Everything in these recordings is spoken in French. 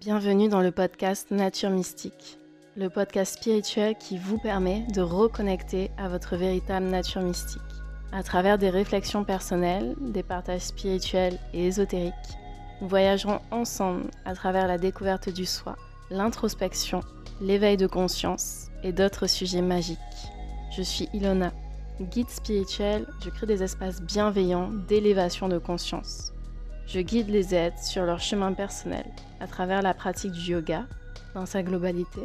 Bienvenue dans le podcast Nature Mystique, le podcast spirituel qui vous permet de reconnecter à votre véritable nature mystique. À travers des réflexions personnelles, des partages spirituels et ésotériques, nous voyagerons ensemble à travers la découverte du soi, l'introspection, l'éveil de conscience et d'autres sujets magiques. Je suis Ilona, guide spirituel, je crée des espaces bienveillants d'élévation de conscience. Je guide les êtres sur leur chemin personnel à travers la pratique du yoga dans sa globalité,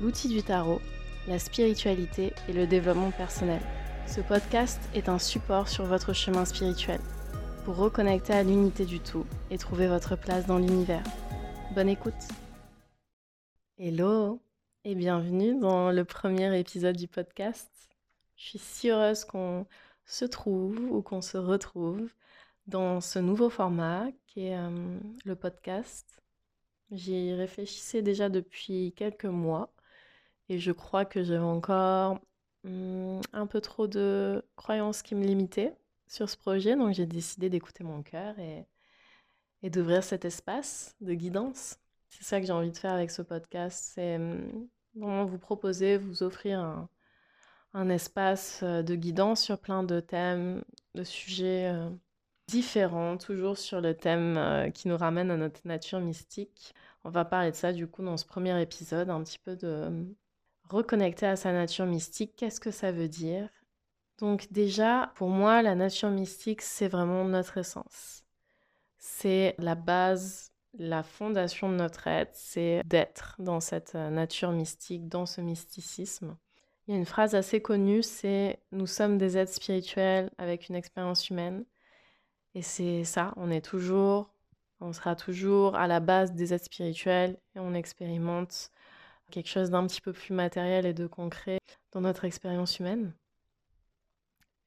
l'outil du tarot, la spiritualité et le développement personnel. Ce podcast est un support sur votre chemin spirituel pour reconnecter à l'unité du tout et trouver votre place dans l'univers. Bonne écoute Hello et bienvenue dans le premier épisode du podcast. Je suis si heureuse qu'on se trouve ou qu'on se retrouve dans ce nouveau format qui est euh, le podcast. J'y réfléchissais déjà depuis quelques mois et je crois que j'avais encore hmm, un peu trop de croyances qui me limitaient sur ce projet, donc j'ai décidé d'écouter mon cœur et, d'ouvrir cet espace de guidance. C'est ça que j'ai envie de faire avec ce podcast, c'est hmm, vraiment vous proposer, vous offrir un, un espace euh, de guidance sur plein de thèmes, de sujets euh, différents, toujours sur le thème euh, qui nous ramène à notre nature mystique. On va parler de ça du coup dans ce premier épisode, un petit peu de reconnecter à sa nature mystique. Qu'est-ce que ça veut dire? Donc déjà, pour moi, la nature mystique, c'est vraiment notre essence. C'est la base, la fondation de notre être, c'est d'être dans cette nature mystique, dans ce mysticisme. Il y a une phrase assez connue, c'est Nous sommes des êtres spirituels avec une expérience humaine. Et c'est ça, on est toujours, on sera toujours à la base des êtres spirituels et on expérimente quelque chose d'un petit peu plus matériel et de concret dans notre expérience humaine.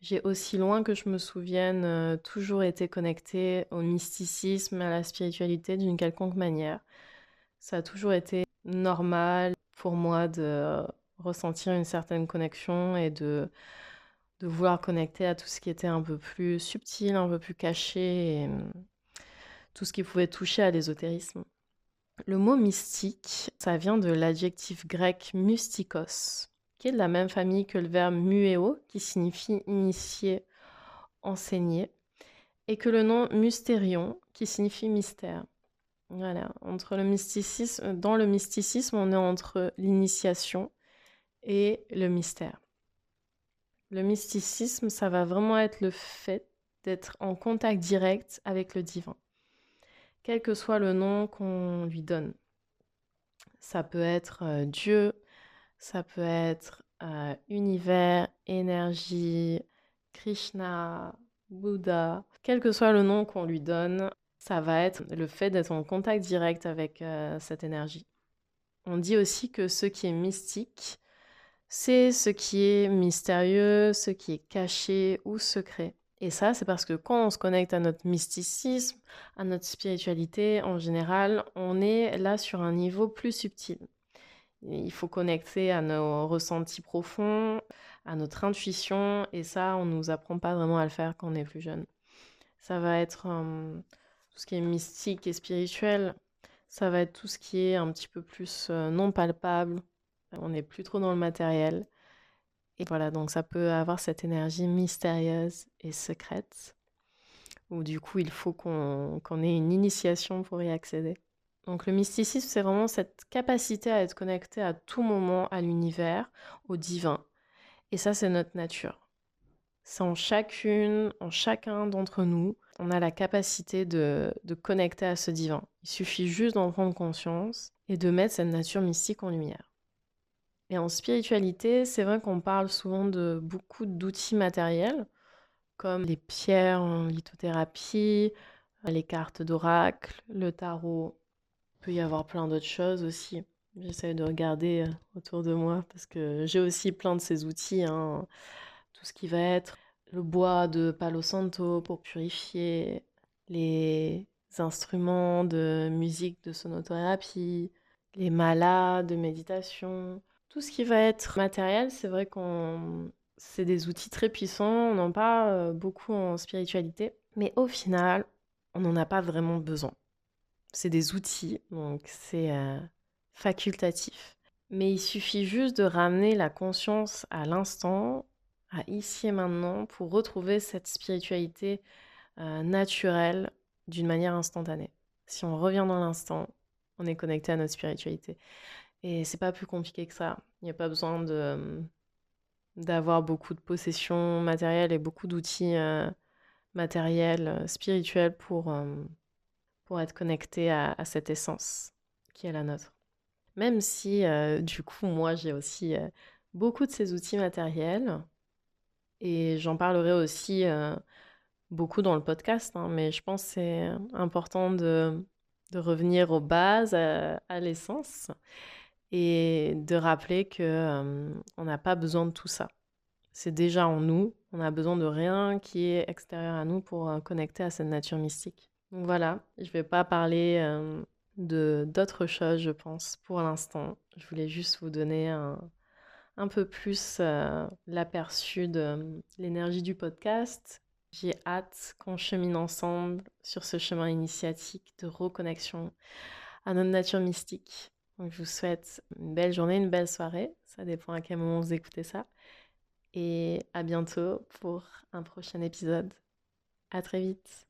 J'ai aussi loin que je me souvienne euh, toujours été connectée au mysticisme, à la spiritualité d'une quelconque manière. Ça a toujours été normal pour moi de ressentir une certaine connexion et de, de vouloir connecter à tout ce qui était un peu plus subtil, un peu plus caché, hum, tout ce qui pouvait toucher à l'ésotérisme. Le mot mystique, ça vient de l'adjectif grec mystikos, qui est de la même famille que le verbe muéo, qui signifie initier, enseigner, et que le nom mystérion, qui signifie mystère. Voilà, entre le mysticisme, dans le mysticisme, on est entre l'initiation et le mystère. Le mysticisme, ça va vraiment être le fait d'être en contact direct avec le divin, quel que soit le nom qu'on lui donne. Ça peut être euh, Dieu, ça peut être euh, univers, énergie, Krishna, Bouddha, quel que soit le nom qu'on lui donne, ça va être le fait d'être en contact direct avec euh, cette énergie. On dit aussi que ce qui est mystique, c'est ce qui est mystérieux, ce qui est caché ou secret. Et ça, c'est parce que quand on se connecte à notre mysticisme, à notre spiritualité en général, on est là sur un niveau plus subtil. Il faut connecter à nos ressentis profonds, à notre intuition, et ça, on ne nous apprend pas vraiment à le faire quand on est plus jeune. Ça va être euh, tout ce qui est mystique et spirituel, ça va être tout ce qui est un petit peu plus euh, non palpable, on n'est plus trop dans le matériel. Et voilà, donc ça peut avoir cette énergie mystérieuse et secrète, où du coup il faut qu'on ait une initiation pour y accéder. Donc le mysticisme, c'est vraiment cette capacité à être connecté à tout moment à l'univers, au divin. Et ça, c'est notre nature. C'est en chacune, en chacun d'entre nous, on a la capacité de, de connecter à ce divin. Il suffit juste d'en prendre conscience et de mettre cette nature mystique en lumière. Et en spiritualité, c'est vrai qu'on parle souvent de beaucoup d'outils matériels, comme les pierres en lithothérapie, les cartes d'oracle, le tarot. Il peut y avoir plein d'autres choses aussi. J'essaie de regarder euh, autour de moi parce que j'ai aussi plein de ces outils. Hein. Tout ce qui va être le bois de Palo Santo pour purifier, les instruments de musique de sonothérapie, les malas de méditation, tout ce qui va être matériel, c'est vrai qu'on c'est des outils très puissants, on en parle beaucoup en spiritualité, mais au final, on n'en a pas vraiment besoin. c'est des outils, donc c'est euh, facultatif. Mais il suffit juste de ramener la conscience à l'instant, à ici et maintenant, pour retrouver cette spiritualité euh, naturelle d'une manière instantanée. Si on revient dans l'instant, on est connecté à notre spiritualité. Et c'est pas plus compliqué que ça. Il n'y a pas besoin de d'avoir beaucoup de possessions matérielles et beaucoup d'outils euh, matériels, euh, spirituels pour, pour être connecté à, à, cette essence qui est la nôtre. Même si, du coup, moi, j'ai aussi beaucoup de ces outils matériels. Et j'en parlerai aussi beaucoup dans le podcast, hein, mais je pense que c'est important de, de, revenir aux bases, à, l'essence, et de rappeler que on n'a pas besoin de tout ça. C'est déjà en nous, on a besoin de rien qui est extérieur à nous pour connecter à cette nature mystique. Donc voilà, je ne vais pas parler de d'autres choses, je pense, pour l'instant. Je voulais juste vous donner un, un peu plus l'aperçu de l'énergie du podcast j'ai hâte qu'on chemine ensemble sur ce chemin initiatique de reconnexion à notre nature mystique. Donc je vous souhaite une belle journée, une belle soirée. Ça dépend à quel moment vous écoutez ça. Et à bientôt pour un prochain épisode. À très vite.